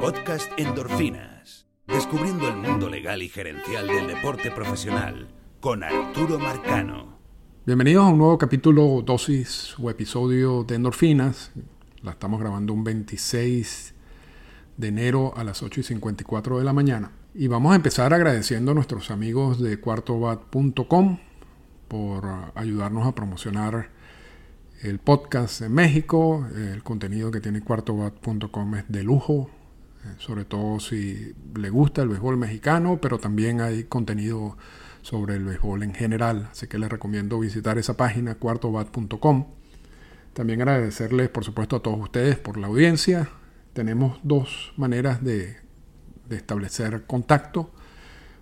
Podcast Endorfinas. Descubriendo el mundo legal y gerencial del deporte profesional con Arturo Marcano. Bienvenidos a un nuevo capítulo, dosis o episodio de Endorfinas. La estamos grabando un 26 de enero a las 8 y 54 de la mañana. Y vamos a empezar agradeciendo a nuestros amigos de cuartobat.com por ayudarnos a promocionar el podcast en México. El contenido que tiene cuartobat.com es de lujo, sobre todo si le gusta el béisbol mexicano, pero también hay contenido sobre el béisbol en general. Así que les recomiendo visitar esa página, cuartobat.com. También agradecerles, por supuesto, a todos ustedes por la audiencia. Tenemos dos maneras de, establecer contacto.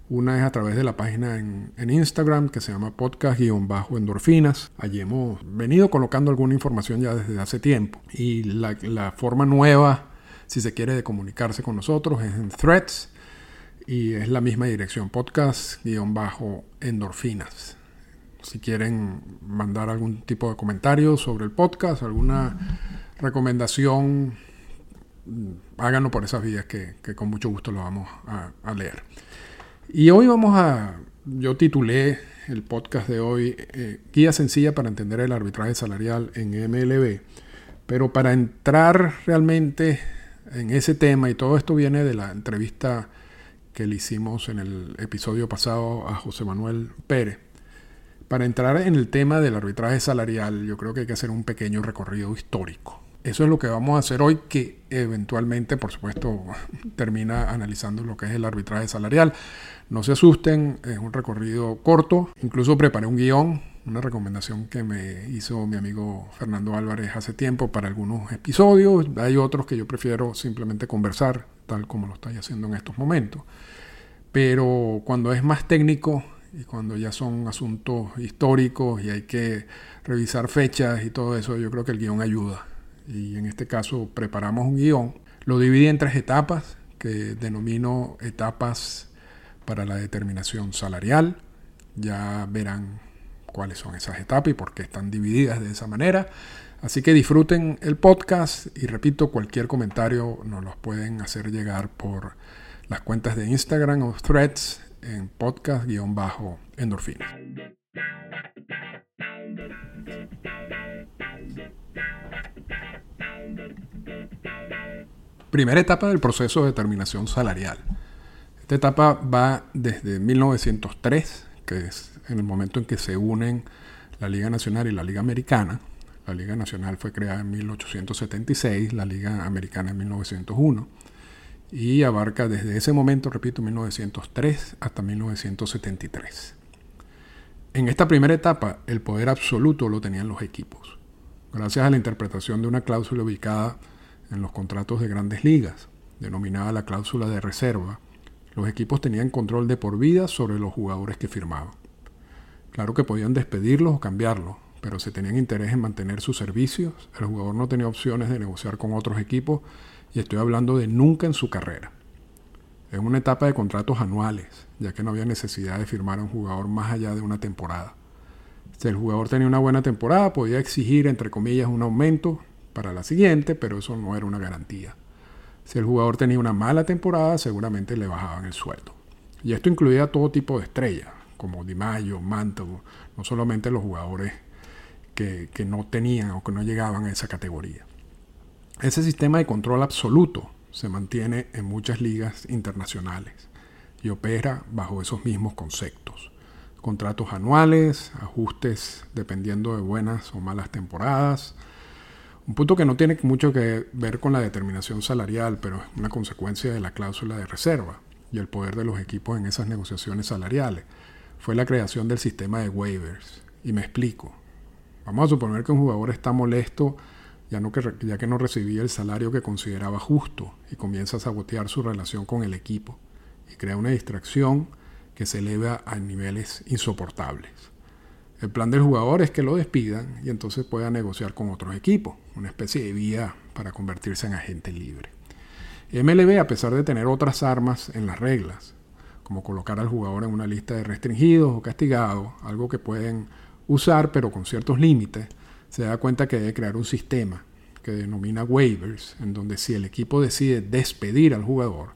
Una es a través de la página en, Instagram que se llama podcast-endorfinas. Allí hemos venido colocando alguna información ya desde hace tiempo. Y la forma nueva, si se quiere, comunicarse con nosotros es en threads. Y es la misma dirección, podcast-endorfinas. Si quieren mandar algún tipo de comentario sobre el podcast, alguna recomendación, háganlo por esas vías que, con mucho gusto lo vamos a leer. Y hoy vamos a, yo titulé el podcast de hoy eh, Guía sencilla para entender el arbitraje salarial en MLB, pero para entrar realmente en ese tema, y todo esto viene de la entrevista que le hicimos en el episodio pasado a José Manuel Pérez, para entrar en el tema del arbitraje salarial, yo creo que hay que hacer un pequeño recorrido histórico. Eso es lo que vamos a hacer hoy, que eventualmente, por supuesto, termina analizando lo que es el arbitraje salarial. No se asusten, es un recorrido corto. Incluso preparé un guion, una recomendación que me hizo mi amigo Fernando Álvarez hace tiempo para algunos episodios. Hay otros que yo prefiero simplemente conversar, tal como lo estoy haciendo en estos momentos. Pero cuando es más técnico y cuando ya son asuntos históricos y hay que revisar fechas y todo eso, yo creo que el guion ayuda y en este caso preparamos un guion. Lo dividí en tres etapas que denomino etapas para la determinación salarial. Ya verán cuáles son esas etapas y por qué están divididas de esa manera. Así que disfruten el podcast y repito, cualquier comentario nos los pueden hacer llegar por las cuentas de Instagram o threads en podcast-endorfina. Primera etapa del proceso de determinación salarial. Esta etapa va desde 1903, que es en el momento en que se unen la Liga Nacional y la Liga Americana. La Liga Nacional fue creada en 1876, la Liga Americana en 1901, y abarca desde ese momento, repito, 1903 hasta 1973. En esta primera etapa, el poder absoluto lo tenían los equipos, gracias a la interpretación de una cláusula ubicada en los contratos de grandes ligas, denominada la cláusula de reserva, los equipos tenían control de por vida sobre los jugadores que firmaban. Claro que podían despedirlos o cambiarlos, pero si tenían interés en mantener sus servicios, el jugador no tenía opciones de negociar con otros equipos y estoy hablando de nunca en su carrera. En una etapa de contratos anuales, ya que no había necesidad de firmar a un jugador más allá de una temporada. Si el jugador tenía una buena temporada, podía exigir, entre comillas, un aumento para la siguiente, pero eso no era una garantía. Si el jugador tenía una mala temporada, seguramente le bajaban el sueldo. Y esto incluía todo tipo de estrellas, como Di Mayo, Mantle, no solamente los jugadores que, que no tenían o que no llegaban a esa categoría. Ese sistema de control absoluto se mantiene en muchas ligas internacionales y opera bajo esos mismos conceptos. Contratos anuales, ajustes dependiendo de buenas o malas temporadas, un punto que no tiene mucho que ver con la determinación salarial, pero es una consecuencia de la cláusula de reserva y el poder de los equipos en esas negociaciones salariales. Fue la creación del sistema de waivers. Y me explico. Vamos a suponer que un jugador está molesto ya, que, que no recibía el salario que consideraba justo y comienza a sabotear su relación con el equipo y crea una distracción que se eleva a niveles insoportables. El plan del jugador es que lo despidan y entonces pueda negociar con otros equipos, una especie de vía para convertirse en agente libre. MLB, a pesar de tener otras armas en las reglas, como colocar al jugador en una lista de restringidos o castigados, algo que pueden usar pero con ciertos límites, se da cuenta que debe crear un sistema que denomina waivers, en donde si el equipo decide despedir al jugador,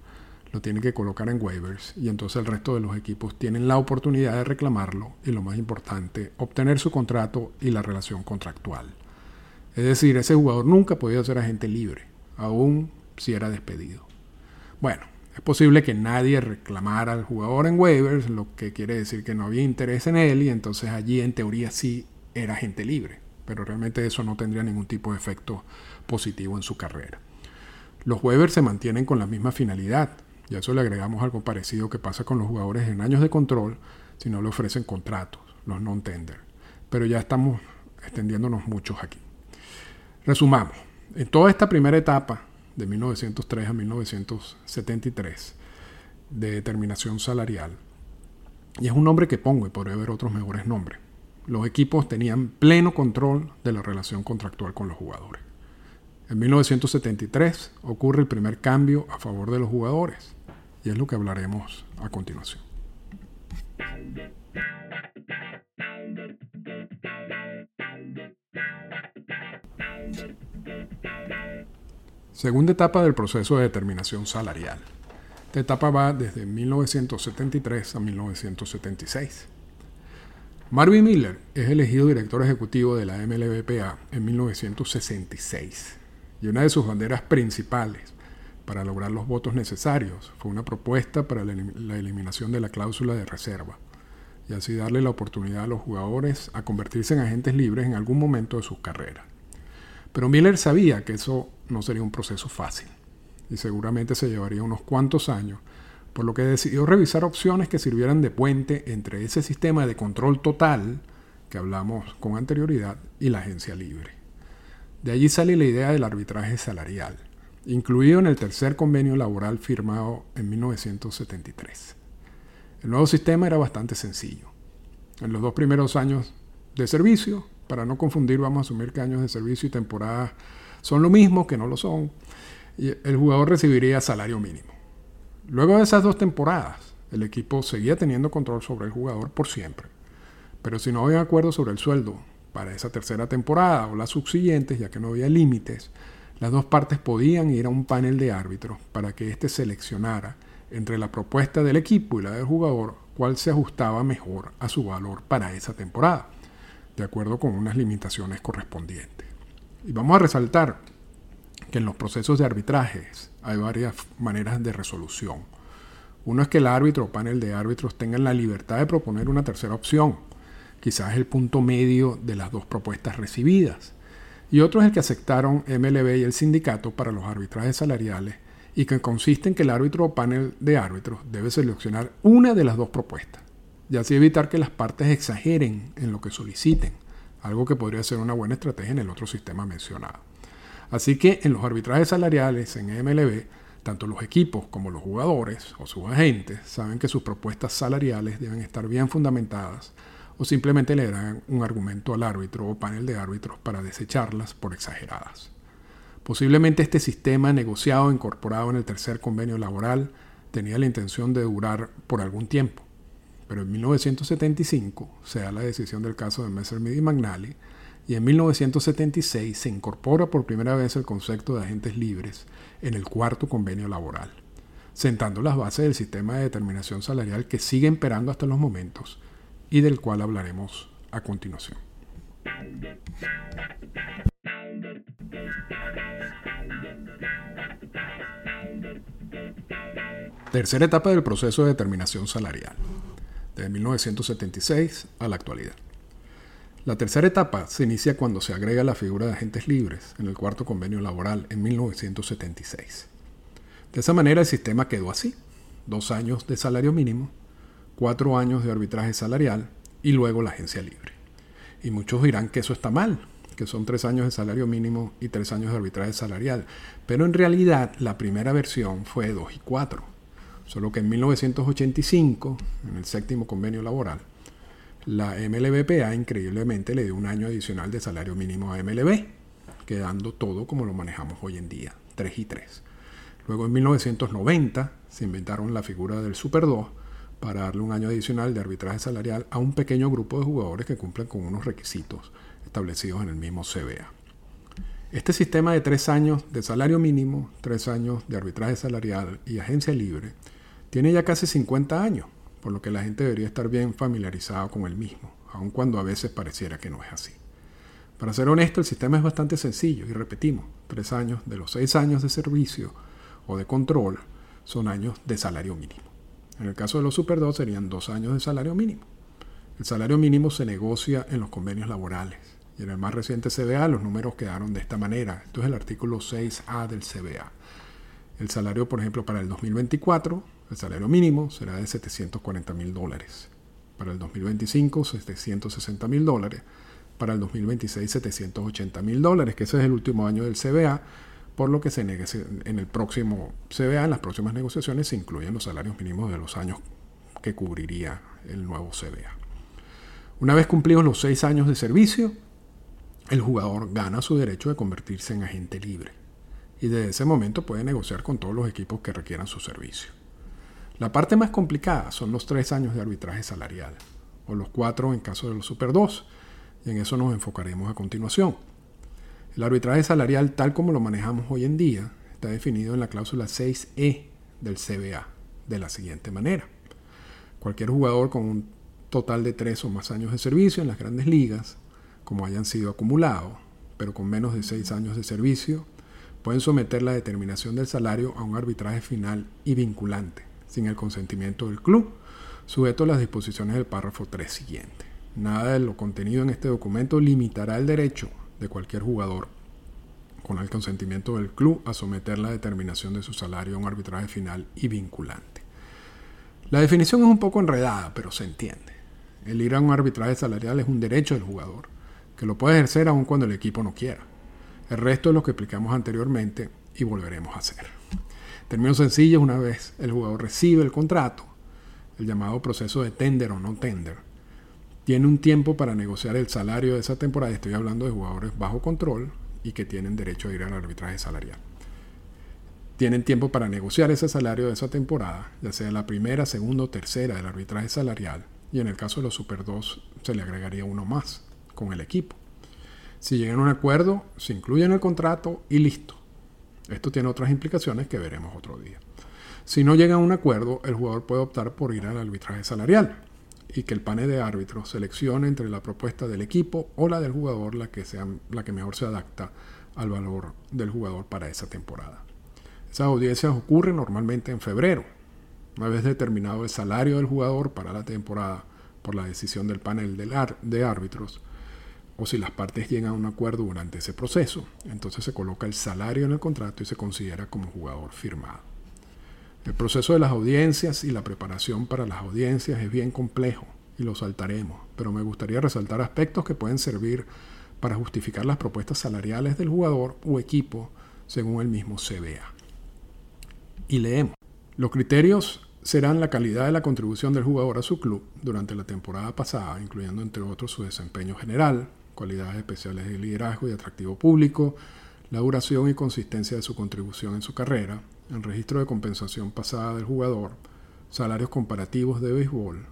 lo tiene que colocar en waivers y entonces el resto de los equipos tienen la oportunidad de reclamarlo y lo más importante, obtener su contrato y la relación contractual. Es decir, ese jugador nunca podía ser agente libre, aun si era despedido. Bueno, es posible que nadie reclamara al jugador en waivers, lo que quiere decir que no había interés en él y entonces allí en teoría sí era agente libre, pero realmente eso no tendría ningún tipo de efecto positivo en su carrera. Los waivers se mantienen con la misma finalidad, y a eso le agregamos algo parecido que pasa con los jugadores en años de control si no le ofrecen contratos, los non-tender. Pero ya estamos extendiéndonos muchos aquí. Resumamos. En toda esta primera etapa, de 1903 a 1973, de determinación salarial, y es un nombre que pongo y podría haber otros mejores nombres, los equipos tenían pleno control de la relación contractual con los jugadores. En 1973 ocurre el primer cambio a favor de los jugadores y es lo que hablaremos a continuación. Segunda etapa del proceso de determinación salarial. Esta etapa va desde 1973 a 1976. Marvin Miller es elegido director ejecutivo de la MLBPA en 1966 y una de sus banderas principales para lograr los votos necesarios. Fue una propuesta para la eliminación de la cláusula de reserva y así darle la oportunidad a los jugadores a convertirse en agentes libres en algún momento de sus carreras. Pero Miller sabía que eso no sería un proceso fácil y seguramente se llevaría unos cuantos años, por lo que decidió revisar opciones que sirvieran de puente entre ese sistema de control total que hablamos con anterioridad y la agencia libre. De allí sale la idea del arbitraje salarial incluido en el tercer convenio laboral firmado en 1973. El nuevo sistema era bastante sencillo. En los dos primeros años de servicio, para no confundir, vamos a asumir que años de servicio y temporada son lo mismo, que no lo son, y el jugador recibiría salario mínimo. Luego de esas dos temporadas, el equipo seguía teniendo control sobre el jugador por siempre. Pero si no había acuerdo sobre el sueldo para esa tercera temporada o las subsiguientes, ya que no había límites, las dos partes podían ir a un panel de árbitros para que éste seleccionara entre la propuesta del equipo y la del jugador cuál se ajustaba mejor a su valor para esa temporada, de acuerdo con unas limitaciones correspondientes. Y vamos a resaltar que en los procesos de arbitrajes hay varias maneras de resolución. Uno es que el árbitro o panel de árbitros tengan la libertad de proponer una tercera opción, quizás el punto medio de las dos propuestas recibidas y otro es el que aceptaron MLB y el sindicato para los arbitrajes salariales y que consiste en que el árbitro o panel de árbitros debe seleccionar una de las dos propuestas y así evitar que las partes exageren en lo que soliciten, algo que podría ser una buena estrategia en el otro sistema mencionado. Así que en los arbitrajes salariales en MLB, tanto los equipos como los jugadores o sus agentes saben que sus propuestas salariales deben estar bien fundamentadas o simplemente le dan un argumento al árbitro o panel de árbitros para desecharlas por exageradas. Posiblemente este sistema negociado e incorporado en el tercer convenio laboral tenía la intención de durar por algún tiempo, pero en 1975 se da la decisión del caso de Messerschmitt y Magnali y en 1976 se incorpora por primera vez el concepto de agentes libres en el cuarto convenio laboral, sentando las bases del sistema de determinación salarial que sigue imperando hasta los momentos y del cual hablaremos a continuación. Tercera etapa del proceso de determinación salarial, de 1976 a la actualidad. La tercera etapa se inicia cuando se agrega la figura de agentes libres en el cuarto convenio laboral en 1976. De esa manera el sistema quedó así, dos años de salario mínimo, cuatro años de arbitraje salarial y luego la agencia libre. Y muchos dirán que eso está mal, que son tres años de salario mínimo y tres años de arbitraje salarial. Pero en realidad la primera versión fue dos y cuatro. Solo que en 1985, en el séptimo convenio laboral, la MLBPA increíblemente le dio un año adicional de salario mínimo a MLB, quedando todo como lo manejamos hoy en día, 3 y 3. Luego en 1990 se inventaron la figura del Super 2 para darle un año adicional de arbitraje salarial a un pequeño grupo de jugadores que cumplen con unos requisitos establecidos en el mismo CBA. Este sistema de tres años de salario mínimo, tres años de arbitraje salarial y agencia libre tiene ya casi 50 años, por lo que la gente debería estar bien familiarizado con el mismo, aun cuando a veces pareciera que no es así. Para ser honesto, el sistema es bastante sencillo y repetimos, tres años de los seis años de servicio o de control son años de salario mínimo. En el caso de los Super 2 serían dos años de salario mínimo. El salario mínimo se negocia en los convenios laborales y en el más reciente CBA los números quedaron de esta manera. Esto es el artículo 6A del CBA. El salario, por ejemplo, para el 2024, el salario mínimo será de 740 mil dólares. Para el 2025, 760 mil dólares para el 2026 780 mil dólares, que ese es el último año del CBA, por lo que se en el próximo CBA, en las próximas negociaciones, se incluyen los salarios mínimos de los años que cubriría el nuevo CBA. Una vez cumplidos los seis años de servicio, el jugador gana su derecho de convertirse en agente libre y desde ese momento puede negociar con todos los equipos que requieran su servicio. La parte más complicada son los tres años de arbitraje salarial, o los cuatro en caso de los Super 2, y en eso nos enfocaremos a continuación. El arbitraje salarial tal como lo manejamos hoy en día está definido en la cláusula 6E del CBA de la siguiente manera. Cualquier jugador con un total de tres o más años de servicio en las grandes ligas, como hayan sido acumulados, pero con menos de seis años de servicio, pueden someter la determinación del salario a un arbitraje final y vinculante, sin el consentimiento del club, sujeto a las disposiciones del párrafo 3 siguiente. Nada de lo contenido en este documento limitará el derecho de cualquier jugador, con el consentimiento del club, a someter la determinación de su salario a un arbitraje final y vinculante. La definición es un poco enredada, pero se entiende. El ir a un arbitraje salarial es un derecho del jugador, que lo puede ejercer aun cuando el equipo no quiera. El resto es lo que explicamos anteriormente y volveremos a hacer. Términos sencillos, una vez el jugador recibe el contrato, el llamado proceso de tender o no tender, tiene un tiempo para negociar el salario de esa temporada. Estoy hablando de jugadores bajo control y que tienen derecho a ir al arbitraje salarial. Tienen tiempo para negociar ese salario de esa temporada, ya sea la primera, segunda o tercera del arbitraje salarial. Y en el caso de los Super 2 se le agregaría uno más con el equipo. Si llegan a un acuerdo, se incluye en el contrato y listo. Esto tiene otras implicaciones que veremos otro día. Si no llegan a un acuerdo, el jugador puede optar por ir al arbitraje salarial y que el panel de árbitros seleccione entre la propuesta del equipo o la del jugador la que, sea, la que mejor se adapta al valor del jugador para esa temporada. Esas audiencias ocurren normalmente en febrero, una vez determinado el salario del jugador para la temporada por la decisión del panel de árbitros, o si las partes llegan a un acuerdo durante ese proceso, entonces se coloca el salario en el contrato y se considera como jugador firmado. El proceso de las audiencias y la preparación para las audiencias es bien complejo y lo saltaremos, pero me gustaría resaltar aspectos que pueden servir para justificar las propuestas salariales del jugador o equipo según el mismo CBA. Y leemos. Los criterios serán la calidad de la contribución del jugador a su club durante la temporada pasada, incluyendo entre otros su desempeño general, cualidades especiales de liderazgo y atractivo público, la duración y consistencia de su contribución en su carrera, el registro de compensación pasada del jugador, salarios comparativos de béisbol,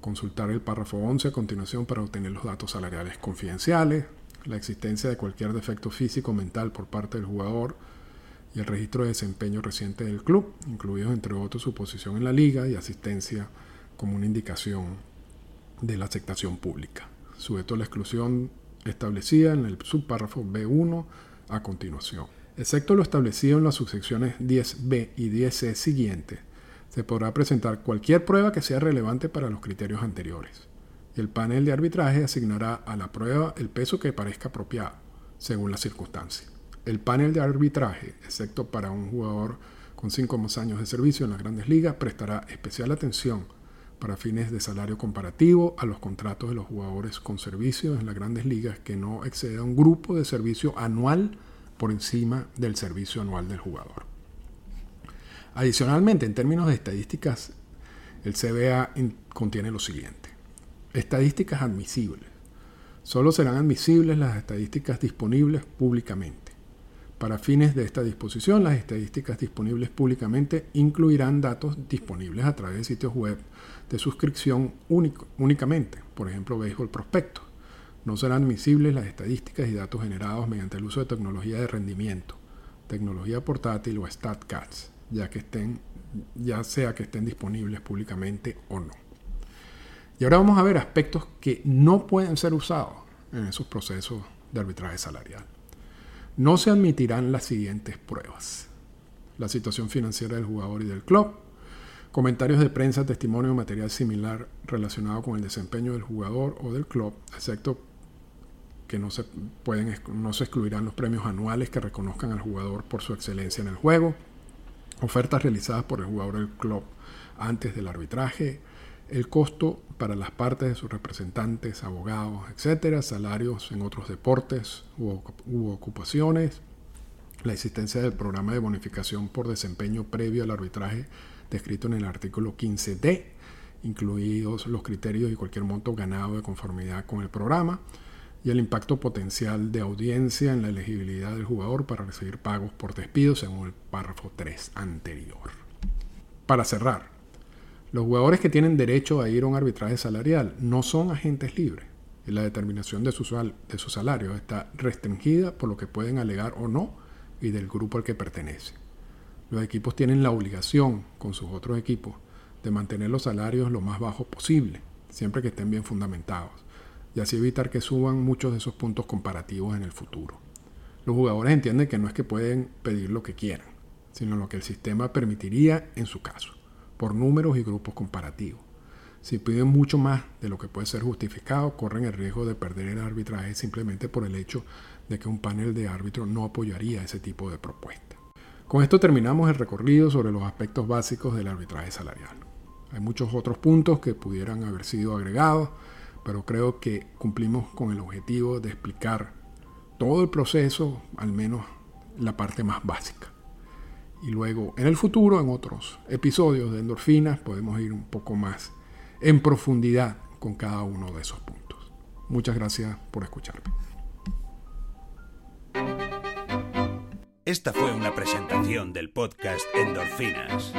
consultar el párrafo 11 a continuación para obtener los datos salariales confidenciales, la existencia de cualquier defecto físico o mental por parte del jugador y el registro de desempeño reciente del club, incluidos entre otros su posición en la liga y asistencia como una indicación de la aceptación pública, sujeto a la exclusión establecida en el subpárrafo B1 a continuación. Excepto lo establecido en las subsecciones 10b y 10c siguientes, se podrá presentar cualquier prueba que sea relevante para los criterios anteriores. El panel de arbitraje asignará a la prueba el peso que parezca apropiado, según las circunstancias. El panel de arbitraje, excepto para un jugador con 5 más años de servicio en las grandes ligas, prestará especial atención para fines de salario comparativo a los contratos de los jugadores con servicios en las grandes ligas que no exceda un grupo de servicio anual por encima del servicio anual del jugador. Adicionalmente, en términos de estadísticas, el CBA contiene lo siguiente. Estadísticas admisibles. Solo serán admisibles las estadísticas disponibles públicamente. Para fines de esta disposición, las estadísticas disponibles públicamente incluirán datos disponibles a través de sitios web de suscripción únicamente, por ejemplo, Béisbol Prospecto, No serán admisibles las estadísticas y datos generados mediante el uso de tecnología de rendimiento, tecnología portátil o StatCats, ya, que estén, ya sea que estén disponibles públicamente o no. Y ahora vamos a ver aspectos que no pueden ser usados en esos procesos de arbitraje salarial. No se admitirán las siguientes pruebas. La situación financiera del jugador y del club, comentarios de prensa, testimonio o material similar relacionado con el desempeño del jugador o del club, excepto que no se, pueden, no se excluirán los premios anuales que reconozcan al jugador por su excelencia en el juego, ofertas realizadas por el jugador del club antes del arbitraje, el costo para las partes de sus representantes, abogados, etcétera, salarios en otros deportes u, ocupaciones, la existencia del programa de bonificación por desempeño previo al arbitraje descrito en el artículo 15D, incluidos los criterios y cualquier monto ganado de conformidad con el programa, y el impacto potencial de audiencia en la elegibilidad del jugador para recibir pagos por despido según el párrafo 3 anterior. Para cerrar, los jugadores que tienen derecho a ir a un arbitraje salarial no son agentes libres y la determinación de su, de su salario está restringida por lo que pueden alegar o no y del grupo al que pertenece. Los equipos tienen la obligación, con sus otros equipos, de mantener los salarios lo más bajos posible, siempre que estén bien fundamentados, y así evitar que suban muchos de esos puntos comparativos en el futuro. Los jugadores entienden que no es que pueden pedir lo que quieran, sino lo que el sistema permitiría en su caso por números y grupos comparativos. Si piden mucho más de lo que puede ser justificado, corren el riesgo de perder el arbitraje simplemente por el hecho de que un panel de árbitros no apoyaría ese tipo de propuesta. Con esto terminamos el recorrido sobre los aspectos básicos del arbitraje salarial. Hay muchos otros puntos que pudieran haber sido agregados, pero creo que cumplimos con el objetivo de explicar todo el proceso, al menos la parte más básica. Y luego en el futuro, en otros episodios de endorfinas, podemos ir un poco más en profundidad con cada uno de esos puntos. Muchas gracias por escucharme. Esta fue una presentación del podcast Endorfinas.